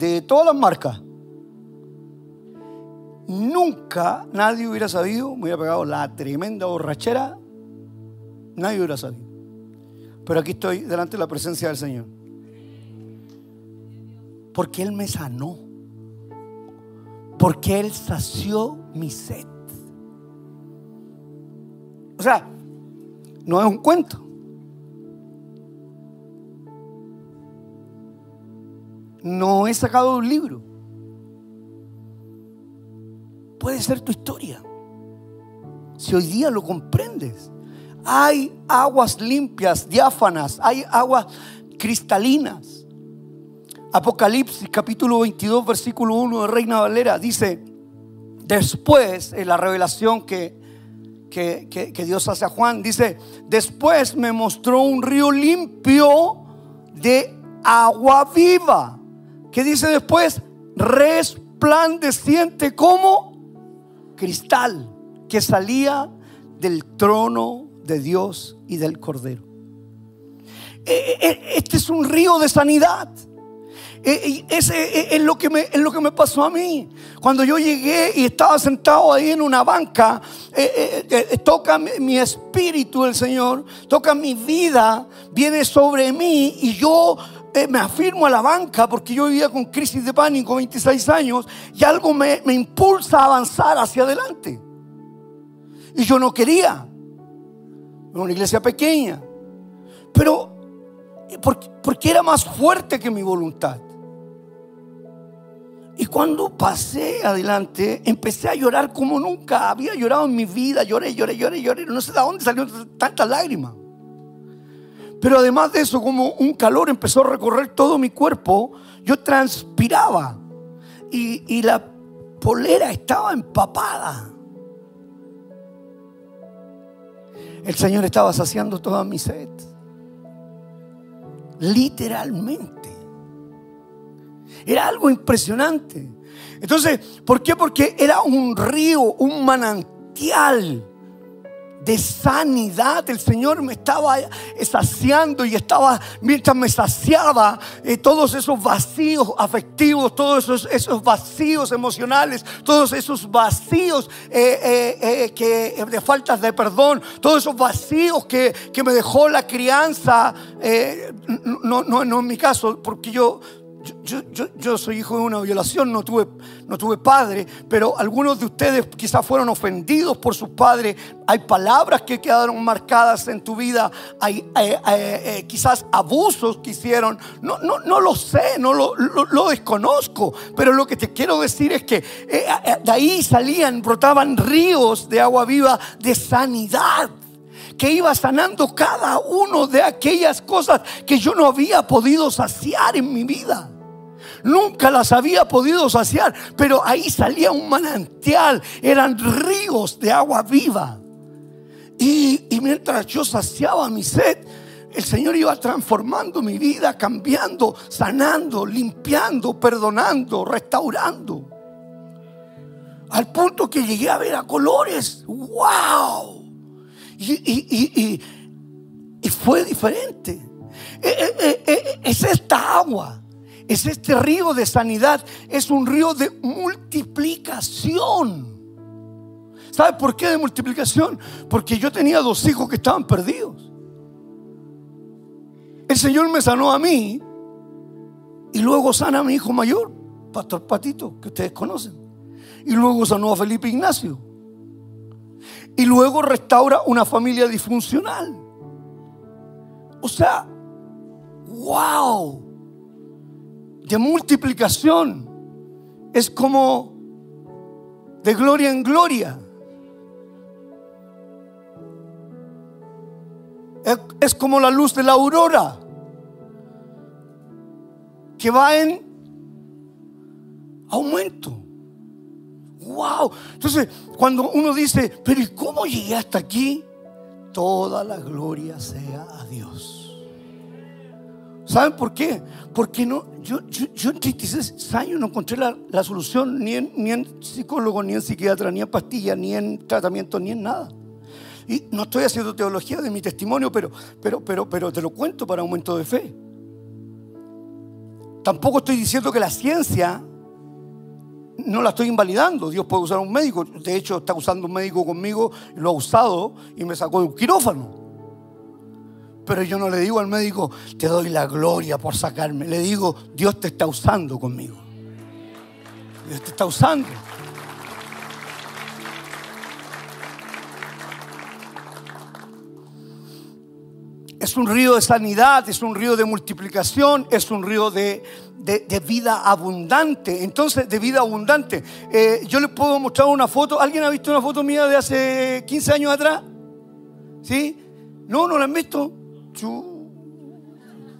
de todas las marcas. Nunca nadie hubiera sabido, me hubiera pegado la tremenda borrachera, nadie hubiera sabido. Pero aquí estoy delante de la presencia del Señor. Porque Él me sanó. Porque Él sació mi sed. O sea, no es un cuento. No he sacado un libro. Puede ser tu historia. Si hoy día lo comprendes. Hay aguas limpias, diáfanas, hay aguas cristalinas. Apocalipsis capítulo 22, versículo 1 de Reina Valera dice, después, en la revelación que, que, que Dios hace a Juan, dice, después me mostró un río limpio de agua viva ¿Qué dice después? Resplandeciente como cristal que salía del trono de Dios y del Cordero. E, e, e, este es un río de sanidad. Es lo, que me, es lo que me pasó a mí. Cuando yo llegué y estaba sentado ahí en una banca, toca mi espíritu el Señor, toca mi vida, viene sobre mí y yo eh, me afirmo a la banca porque yo vivía con crisis de pánico 26 años y algo me, impulsa a avanzar hacia adelante. Y yo no quería. Una iglesia pequeña. Pero eh, porque, porque era más fuerte que mi voluntad. Y cuando pasé adelante, empecé a llorar como nunca había llorado en mi vida. Lloré, lloré, lloré, lloré. No sé de dónde salieron tantas lágrimas. Pero además de eso, como un calor empezó a recorrer todo mi cuerpo, yo transpiraba y, la polera estaba empapada. El Señor estaba saciando toda mi sed. Literalmente. Era algo impresionante. Entonces, ¿por qué? Porque era un río, un manantial de sanidad. El Señor me estaba saciando y estaba, mientras me saciaba, eh, todos esos vacíos afectivos, todos esos, esos vacíos emocionales, todos esos vacíos eh, eh, que, de faltas de perdón, todos esos vacíos que, que me dejó la crianza. no, no, no en mi caso, porque yo yo, soy hijo de una violación, no tuve, no tuve padre, pero algunos de ustedes quizás fueron ofendidos por sus padres. Hay palabras que quedaron marcadas en tu vida, hay eh, eh, eh, quizás abusos que hicieron. No, no, no lo sé, no lo, lo, desconozco, pero lo que te quiero decir es que de ahí salían, brotaban ríos de agua viva de sanidad que iba sanando cada uno de aquellas cosas que yo no había podido saciar en mi vida. Nunca las había podido saciar, pero ahí salía un manantial, eran ríos de agua viva. Y, mientras yo saciaba mi sed, el Señor iba transformando mi vida, cambiando, sanando, limpiando, perdonando, restaurando. Al punto que llegué a ver a colores. ¡Wow! Y, fue diferente. Eh, eh, eh, es esta agua, es este río de sanidad, es un río de multiplicación. ¿Sabe por qué de multiplicación? Porque yo tenía dos hijos que estaban perdidos. El Señor me sanó a mí y luego sana a mi hijo mayor, Pastor Patito, que ustedes conocen. Y luego sanó a Felipe Ignacio y luego restaura una familia disfuncional. O sea, wow, de multiplicación. Es como de gloria en gloria. Es, como la luz de la aurora que va en aumento. Wow. Entonces, cuando uno dice, pero ¿y cómo llegué hasta aquí? Toda la gloria sea a Dios. ¿Saben por qué? Porque no, yo, yo, en 36 años no encontré la, solución ni en, ni en psicólogo, ni en psiquiatra, ni en pastillas, ni en tratamiento, ni en nada. Y no estoy haciendo teología de mi testimonio, pero, pero, pero, pero te lo cuento para aumento de fe. Tampoco estoy diciendo que la ciencia no la estoy invalidando. Dios puede usar un médico. De hecho, está usando un médico conmigo, lo ha usado y me sacó de un quirófano. Pero yo no le digo al médico, te doy la gloria por sacarme. Le digo, Dios te está usando conmigo. Dios te está usando. Es un río de sanidad, es un río de multiplicación, es un río de, vida abundante. Entonces, de vida abundante. Eh, yo les puedo mostrar una foto. ¿Alguien ha visto una foto mía de hace 15 años atrás? ¿Sí? No, no la han visto. Chu.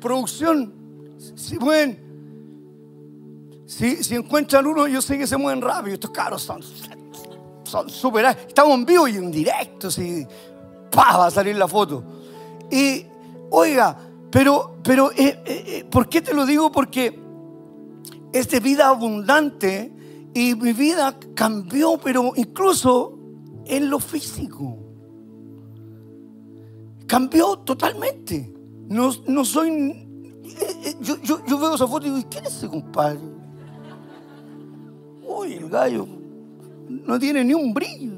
Producción. Si pueden. Si, si encuentran uno, yo sé que se mueven rápido. Estos caros son son súper. Estamos en vivo y en directo. Si, va a salir la foto. Y Oiga, pero, pero eh, eh, eh, ¿por qué te lo digo? Porque es de vida abundante y mi vida cambió, pero incluso en lo físico. Cambió totalmente. No, no soy... Yo, yo, veo esa foto y digo, ¿quién es ese compadre? Uy, el gallo no tiene ni un brillo.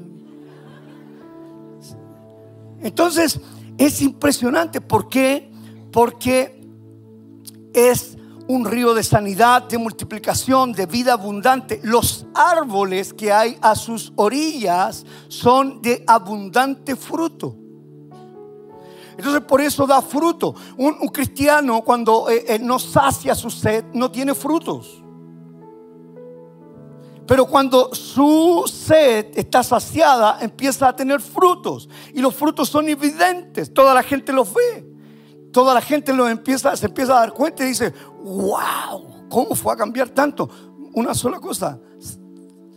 Entonces, es impresionante. ¿Por qué? Porque es un río de sanidad, de multiplicación, de vida abundante. Los árboles que hay a sus orillas son de abundante fruto. Entonces por eso da fruto. Un, cristiano cuando eh, eh, no sacia su sed no tiene frutos. Pero cuando su sed está saciada, empieza a tener frutos. Y los frutos son evidentes. Toda la gente los ve. Toda la gente los empieza, se empieza a dar cuenta y dice, wow, ¿cómo fue a cambiar tanto? Una sola cosa,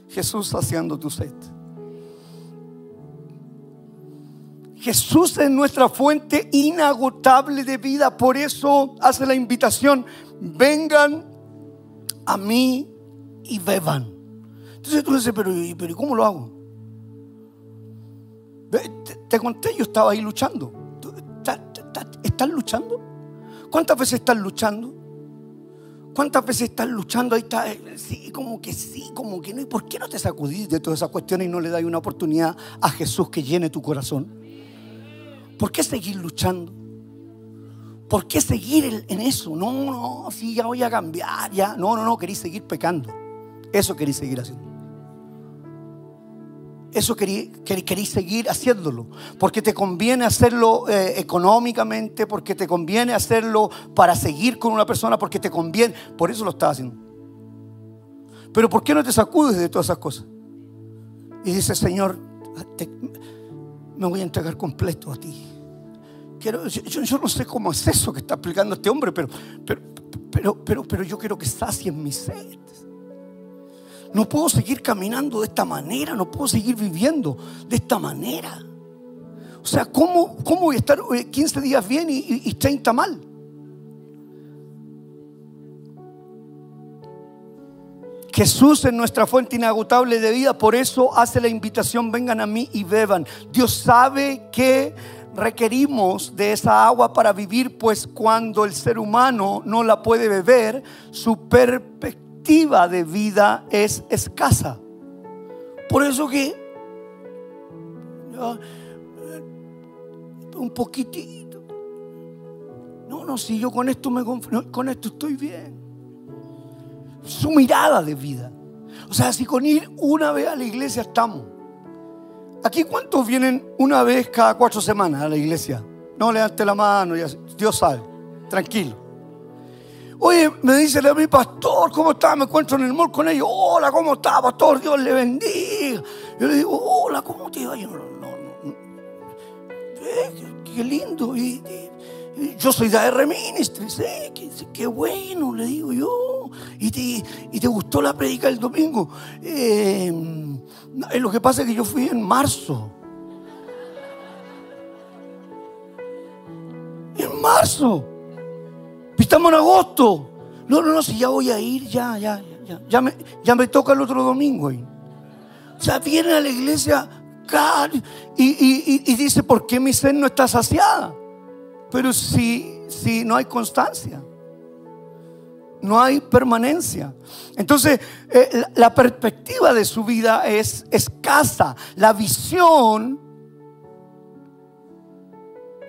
Jesús saciando tu sed. Jesús es nuestra fuente inagotable de vida. Por eso hace la invitación, vengan a mí y beban. Entonces tú dices, pero, pero ¿cómo lo hago? Te, conté, yo estaba ahí luchando. ¿Estás luchando? ¿Cuántas veces estás luchando? ¿Cuántas veces estás luchando? Ahí está, eh, sí, como que sí, como que no. ¿Y por qué no te sacudís de todas esas cuestiones y no le das una oportunidad a Jesús que llene tu corazón? ¿Por qué seguir luchando? ¿Por qué seguir en eso? No, no, sí, ya voy a cambiar, ya. No, no, no, queréis seguir pecando. Eso queréis seguir haciendo. Eso queréis, seguir haciéndolo. Porque te conviene hacerlo eh, económicamente, porque te conviene hacerlo para seguir con una persona, porque te conviene. Por eso lo estás haciendo. Pero ¿por qué no te sacudes de todas esas cosas? Y dices, Señor, me voy a entregar completo a ti yo, no sé cómo es eso que está explicando este hombre, pero, pero, pero, pero, pero yo quiero que sacien mi sed. No puedo seguir caminando de esta manera, no puedo seguir viviendo de esta manera. O sea, ¿cómo, cómo voy a estar 15 días bien y, y 30 mal? Jesús es nuestra fuente inagotable de vida, por eso hace la invitación, vengan a mí y beban. Dios sabe que requerimos de esa agua para vivir, pues cuando el ser humano no la puede beber, su perspectiva de vida es escasa. Por eso que eh, un poquitito. No, no, si yo con esto me con esto estoy bien. Su mirada de vida. O sea, si con ir una vez a la iglesia estamos Aquí cuántos vienen una vez cada cuatro semanas a la iglesia. No levante la mano, Dios sabe, tranquilo. Oye, me dice a mi pastor, ¿cómo está? Me encuentro en el mall con ellos. Hola, ¿cómo está, pastor? Dios le bendiga. Yo le digo, hola, ¿cómo te va? Yo, no, no, no. Eh, qué, lindo. Y, yo soy de AR Ministries, ¿sí? qué, bueno, le digo yo. ¿Y te, gustó la predica el domingo? Eh, lo que pasa es que yo fui en marzo. En marzo. Estamos en agosto. No, no, no, si ya voy a ir, ya, ya, ya. Ya me, ya me toca el otro domingo. O sea, viene a la iglesia y, dice, ¿por qué mi sed no está saciada? Pero si, si no hay constancia no hay permanencia. Entonces, eh, la, perspectiva de su vida es escasa. La visión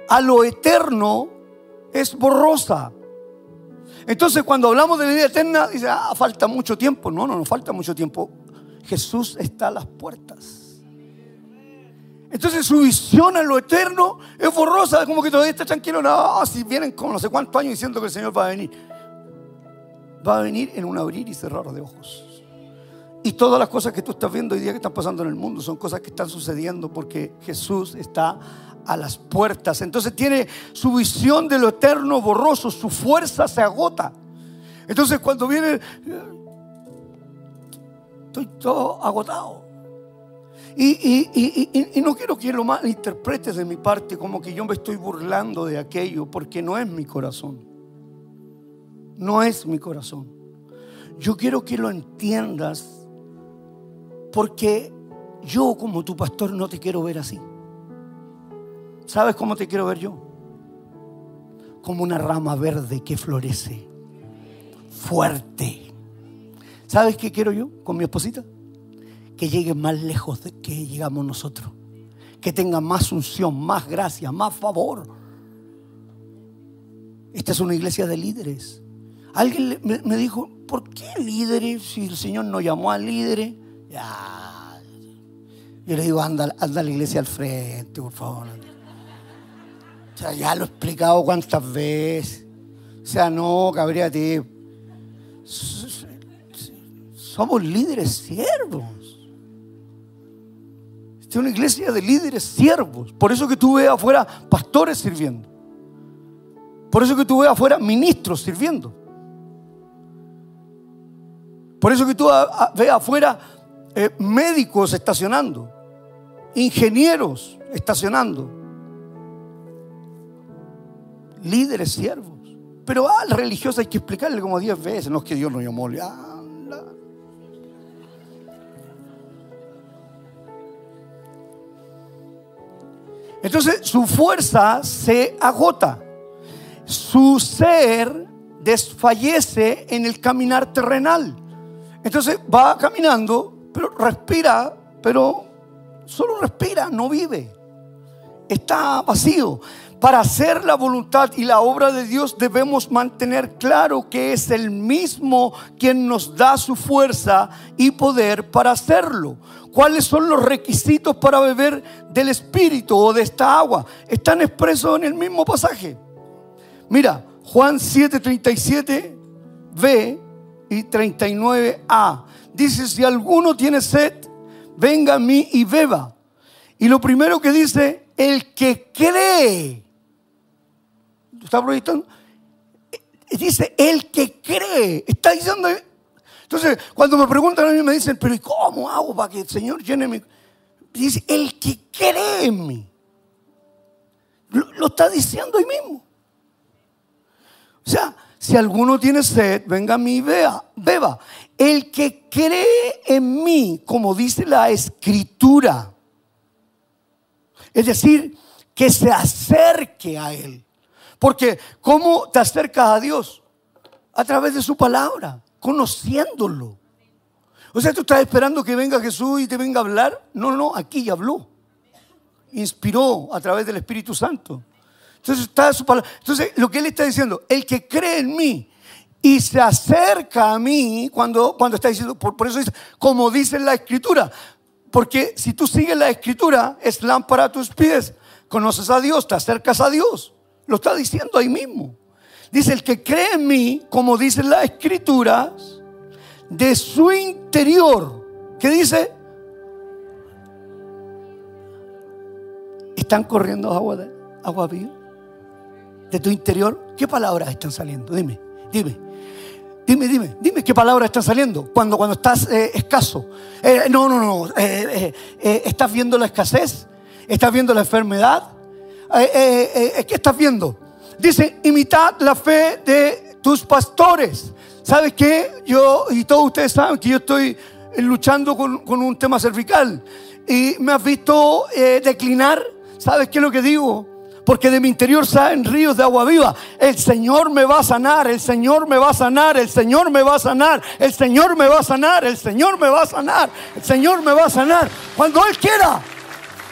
a lo eterno es borrosa. Entonces, cuando hablamos de la vida eterna, dice, ah, falta mucho tiempo. No, no, no falta mucho tiempo. Jesús está a las puertas. Entonces su visión a lo eterno es borrosa, como que todavía está tranquilo. No, si vienen como no sé cuántos años diciendo que el Señor va a venir va a venir en un abrir y cerrar de ojos. Y todas las cosas que tú estás viendo hoy día que están pasando en el mundo son cosas que están sucediendo porque Jesús está a las puertas. Entonces tiene su visión de lo eterno borroso, su fuerza se agota. Entonces cuando viene, estoy todo agotado. Y, no quiero que lo malinterpretes de mi parte como que yo me estoy burlando de aquello, porque no es mi corazón no es mi corazón. Yo quiero que lo entiendas porque yo como tu pastor no te quiero ver así. ¿Sabes cómo te quiero ver yo? Como una rama verde que florece, fuerte. ¿Sabes qué quiero yo con mi esposita? Que llegue más lejos de que llegamos nosotros. Que tenga más unción, más gracia, más favor. Esta es una iglesia de líderes. Alguien me, dijo, ¿por qué líderes si el Señor no llamó a líderes? Ya. Yo le digo, anda, a la iglesia al frente, por favor. O sea, ya lo he explicado cuántas veces. O sea, no, ti. Somos líderes siervos. Esta es una iglesia de líderes siervos. Por eso que tú ves afuera pastores sirviendo. Por eso que tú ves afuera ministros sirviendo. Por eso que tú ves afuera eh, médicos estacionando, ingenieros estacionando, líderes siervos. pero al religioso hay que explicarle como diez veces, no es que Dios nos llamó. Anda. Entonces su fuerza se agota, su ser desfallece en el caminar terrenal. Entonces va caminando, pero respira, pero solo respira, no vive. Está vacío. Para hacer la voluntad y la obra de Dios debemos mantener claro que es el mismo quien nos da su fuerza y poder para hacerlo. ¿Cuáles son los requisitos para beber del Espíritu o de esta agua? Están expresos en el mismo pasaje. Mira, Juan 7, 37b y 39a. Dice, si alguno tiene sed, venga a mí y beba. Y lo primero que dice, el que cree está proyectando. Dice, el que cree. Está diciendo. Entonces, cuando me preguntan a mí, me dicen, pero ¿y cómo hago para que el Señor llene mi. Dice, el que cree en mí. Lo, está diciendo ahí mismo. O sea, si alguno tiene sed, venga a mí y vea, beba. El que cree en mí, como dice la escritura, es decir, que se acerque a Él. Porque ¿cómo te acercas a Dios? A través de su palabra, conociéndolo. O sea, tú estás esperando que venga Jesús y te venga a hablar. No, no, aquí ya habló. Inspiró a través del Espíritu Santo. Entonces, está su palabra. Entonces, lo que él está diciendo, el que cree en mí y se acerca a mí, cuando, cuando está diciendo, por, por eso dice, como dice la Escritura. Porque si tú sigues la Escritura, es lámpara a tus pies. Conoces a Dios, te acercas a Dios. Lo está diciendo ahí mismo. Dice, el que cree en mí, como dicen las escrituras, de su interior, ¿qué dice? ¿Están corriendo agua, de, agua viva? ¿De tu interior? ¿Qué palabras están saliendo? Dime, dime. Dime, dime, dime qué palabras están saliendo cuando, cuando estás eh, escaso. Eh, no, no, no. Eh, ¿Estás viendo la escasez? ¿Estás viendo la enfermedad? Eh, eh, eh, ¿qué estás viendo? Dice, imitad la fe de tus pastores. ¿Sabes qué? Yo, y todos ustedes saben que yo estoy luchando con, un tema cervical. Y me has visto declinar. ¿Sabes qué es lo que digo? Porque de mi interior salen ríos de agua viva. El Señor me va a sanar, el Señor me va a sanar, el Señor me va a sanar, el Señor me va a sanar, el Señor me va a sanar, el Señor me va a sanar. Cuando Él quiera.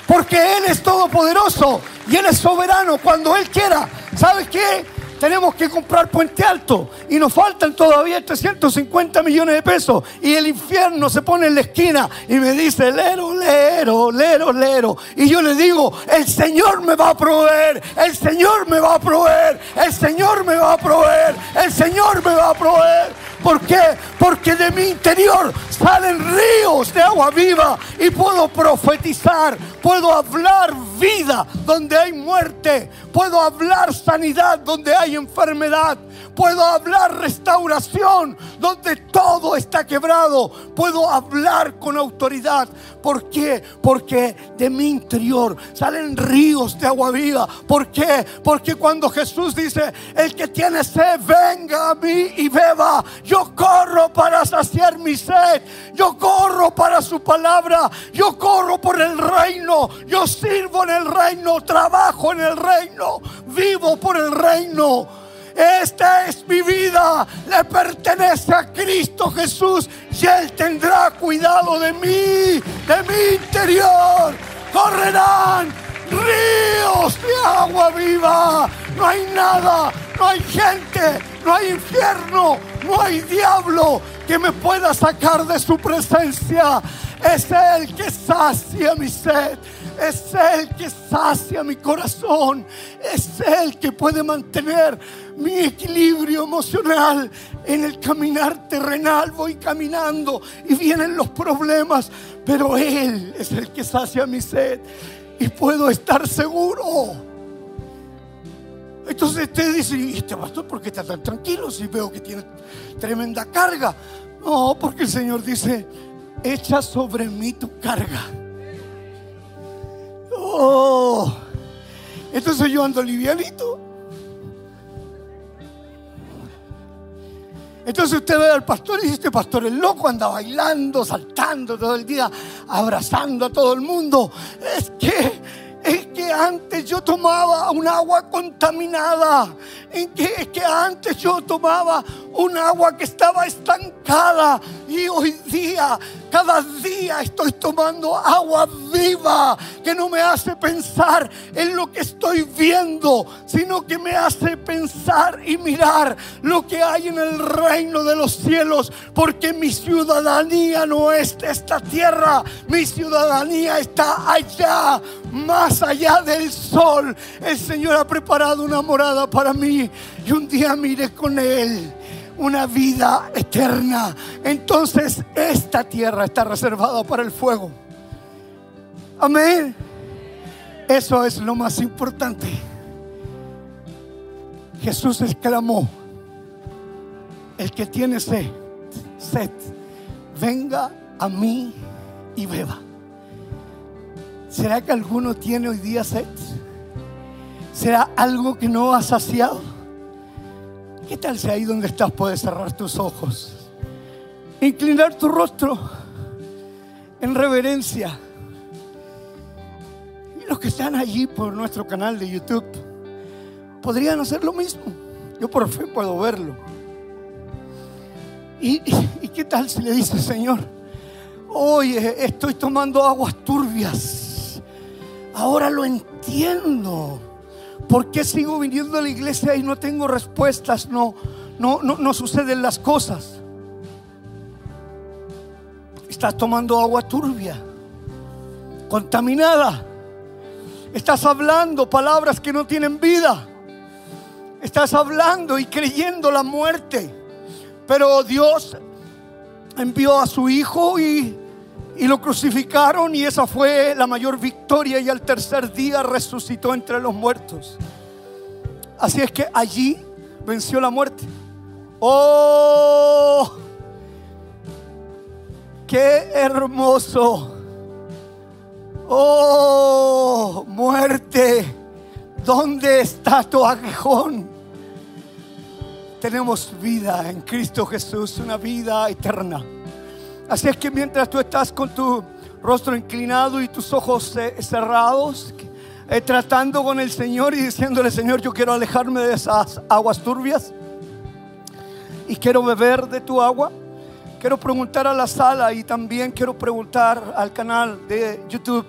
Porque Él es todopoderoso y Él es soberano cuando Él quiera. ¿Sabes qué? Tenemos que comprar Puente Alto y nos faltan todavía 350 millones de pesos. Y el infierno se pone en la esquina y me dice, lero, lero, lero, lero. Y yo le digo, el Señor me va a proveer, el Señor me va a proveer, el Señor me va a proveer, el Señor me va a proveer. ¿Por qué? Porque de mi interior salen ríos de agua viva y puedo profetizar, puedo hablar vida donde hay muerte, puedo hablar sanidad donde hay enfermedad, puedo hablar restauración donde todo está quebrado, puedo hablar con autoridad. ¿Por qué? Porque de mi interior salen ríos de agua viva. ¿Por qué? Porque cuando Jesús dice, el que tiene sed, venga a mí y beba. Yo corro para saciar mi sed. Yo corro para su palabra. Yo corro por el reino. Yo sirvo en el reino. Trabajo en el reino. Vivo por el reino. Esta es mi vida, le pertenece a Cristo Jesús y Él tendrá cuidado de mí, de mi interior. Correrán ríos de agua viva. No hay nada, no hay gente, no hay infierno, no hay diablo que me pueda sacar de su presencia. Es Él que sacia mi sed. Es Él que sacia mi corazón. Es Él que puede mantener mi equilibrio emocional en el caminar terrenal. Voy caminando y vienen los problemas, pero Él es el que sacia mi sed y puedo estar seguro. Entonces usted dice, ¿y este pastor por qué está tan tranquilo si veo que tiene tremenda carga? No, porque el Señor dice, echa sobre mí tu carga. Oh, entonces yo ando livianito. Entonces usted ve al pastor y dice, este pastor es loco, anda bailando, saltando todo el día, abrazando a todo el mundo. Es que es que antes yo tomaba un agua contaminada. Es que, es que antes yo tomaba un agua que estaba estancada. Y hoy día, cada día estoy tomando agua viva que no me hace pensar en lo que estoy viendo, sino que me hace pensar y mirar lo que hay en el reino de los cielos. Porque mi ciudadanía no es de esta tierra, mi ciudadanía está allá, más allá del sol. El Señor ha preparado una morada para mí y un día mire con Él una vida eterna. Entonces esta tierra está reservada para el fuego. Amén. Eso es lo más importante. Jesús exclamó, el que tiene sed, sed, venga a mí y beba. ¿Será que alguno tiene hoy día sed? ¿Será algo que no ha saciado? ¿Qué tal si ahí donde estás puedes cerrar tus ojos? Inclinar tu rostro en reverencia. Y los que están allí por nuestro canal de YouTube podrían hacer lo mismo. Yo por fe puedo verlo. ¿Y, qué tal si le dice, Señor, hoy estoy tomando aguas turbias? Ahora lo entiendo. ¿Por qué sigo viniendo a la iglesia y no tengo respuestas? No, no, no, suceden las cosas. Estás tomando agua turbia, contaminada. Estás hablando palabras que no tienen vida. Estás hablando y creyendo la muerte. Pero Dios envió a su Hijo y y lo crucificaron y esa fue la mayor victoria y al tercer día resucitó entre los muertos. Así es que allí venció la muerte. ¡Oh! ¡Qué hermoso! ¡Oh! Muerte, ¿dónde está tu aguijón? Tenemos vida en Cristo Jesús, una vida eterna. Así es que mientras tú estás con tu rostro inclinado y tus ojos eh, cerrados, eh, tratando con el Señor y diciéndole, Señor, yo quiero alejarme de esas aguas turbias y quiero beber de tu agua. Quiero preguntar a la sala y también quiero preguntar al canal de YouTube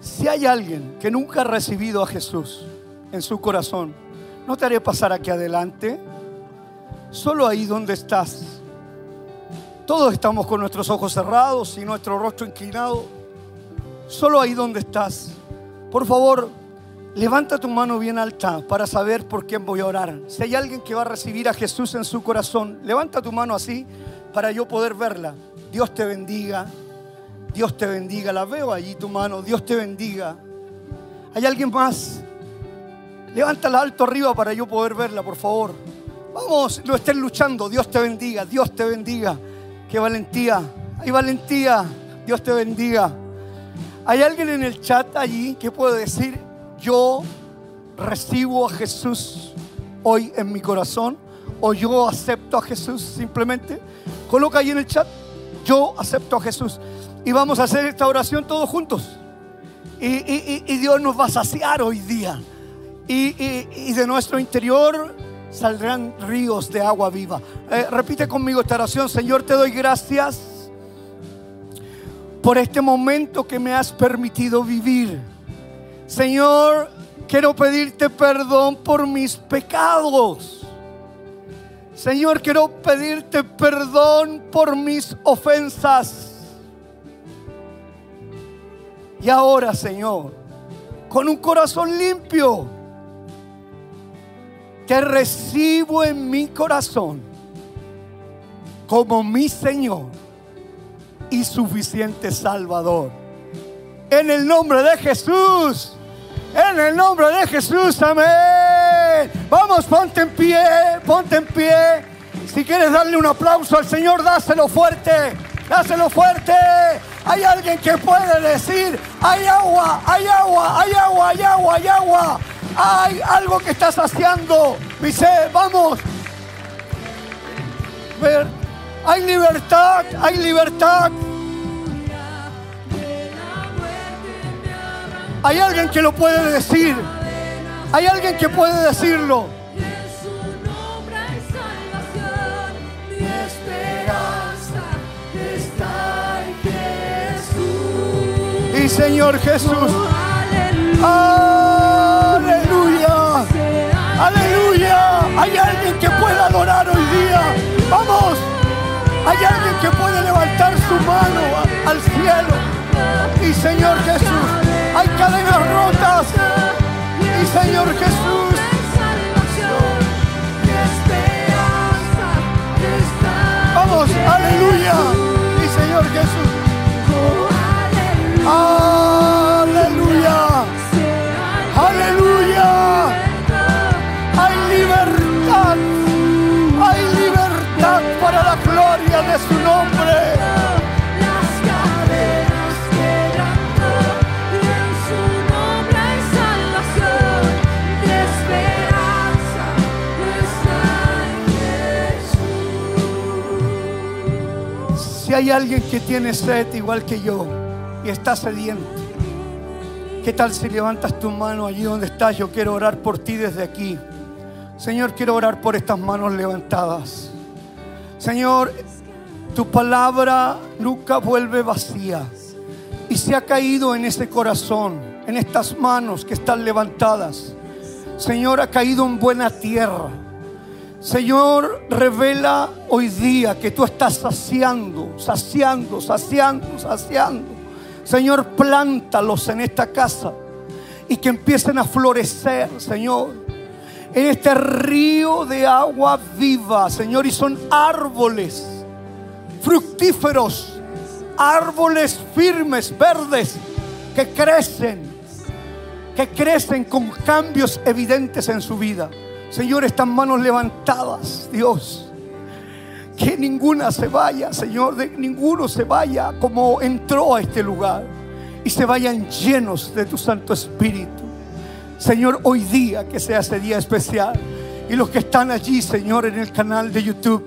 si hay alguien que nunca ha recibido a Jesús en su corazón. No te haré pasar aquí adelante, solo ahí donde estás todos estamos con nuestros ojos cerrados y nuestro rostro inclinado. Solo ahí donde estás. Por favor, levanta tu mano bien alta para saber por quién voy a orar. Si hay alguien que va a recibir a Jesús en su corazón, levanta tu mano así para yo poder verla. Dios te bendiga. Dios te bendiga. La veo allí tu mano. Dios te bendiga. ¿Hay alguien más? Levántala alto arriba para yo poder verla, por favor. Vamos, no estén luchando. Dios te bendiga. Dios te bendiga. Qué valentía. Hay valentía. Dios te bendiga. ¿Hay alguien en el chat allí que puede decir, yo recibo a Jesús hoy en mi corazón? ¿O yo acepto a Jesús simplemente? Coloca ahí en el chat, yo acepto a Jesús. Y vamos a hacer esta oración todos juntos. Y, Dios nos va a saciar hoy día. y de nuestro interior saldrán ríos de agua viva. Eh, repite conmigo esta oración, Señor, te doy gracias por este momento que me has permitido vivir. Señor, quiero pedirte perdón por mis pecados. Señor, quiero pedirte perdón por mis ofensas. Y ahora, Señor, con un corazón limpio, te recibo en mi corazón como mi Señor y suficiente Salvador. En el nombre de Jesús. En el nombre de Jesús, amén. Vamos, ponte en pie, ponte en pie. Si quieres darle un aplauso al Señor, dáselo fuerte, dáselo fuerte. Hay alguien que puede decir, hay agua, hay agua, hay agua, hay agua, hay agua. Hay algo que está saciando mi. Vamos. ver. Hay libertad, hay libertad. Hay alguien que lo puede decir. Hay alguien que puede decirlo. Mi Señor Jesús. Aleluya. Aleluya. Hay alguien que pueda adorar hoy día. Vamos. Hay alguien que puede levantar su mano al cielo. Y Señor Jesús. Hay cadenas rotas. Y Señor Jesús. Vamos. Aleluya. Y Señor Jesús. Aleluya. Hay alguien que tiene sed igual que yo y está sediento, ¿qué tal si levantas tu mano allí donde estás? Yo quiero orar por ti desde aquí. Señor, quiero orar por estas manos levantadas. Señor, tu palabra nunca vuelve vacía. Y se ha caído en ese corazón, en estas manos que están levantadas. Señor, ha caído en buena tierra. Señor, revela hoy día que tú estás saciando, saciando, saciando, saciando. Señor, plántalos en esta casa y que empiecen a florecer, Señor, en este río de agua viva, Señor, y son árboles fructíferos, árboles firmes, verdes, que crecen, que crecen con cambios evidentes en su vida. Señor, estas manos levantadas, Dios. Que ninguna se vaya, Señor, de ninguno se vaya como entró a este lugar y se vayan llenos de tu Santo Espíritu. Señor, hoy día que sea ese día especial y los que están allí, Señor, en el canal de YouTube,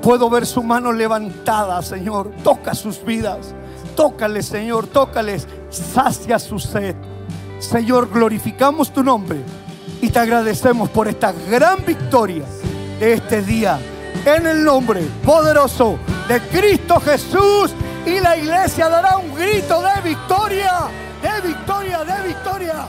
puedo ver su mano levantada, Señor. Toca sus vidas, tócales, Señor, tócales, sacia su sed. Señor, glorificamos tu nombre y te agradecemos por esta gran victoria de este día. En el nombre poderoso de Cristo Jesús y la iglesia dará un grito de victoria, de victoria, de victoria.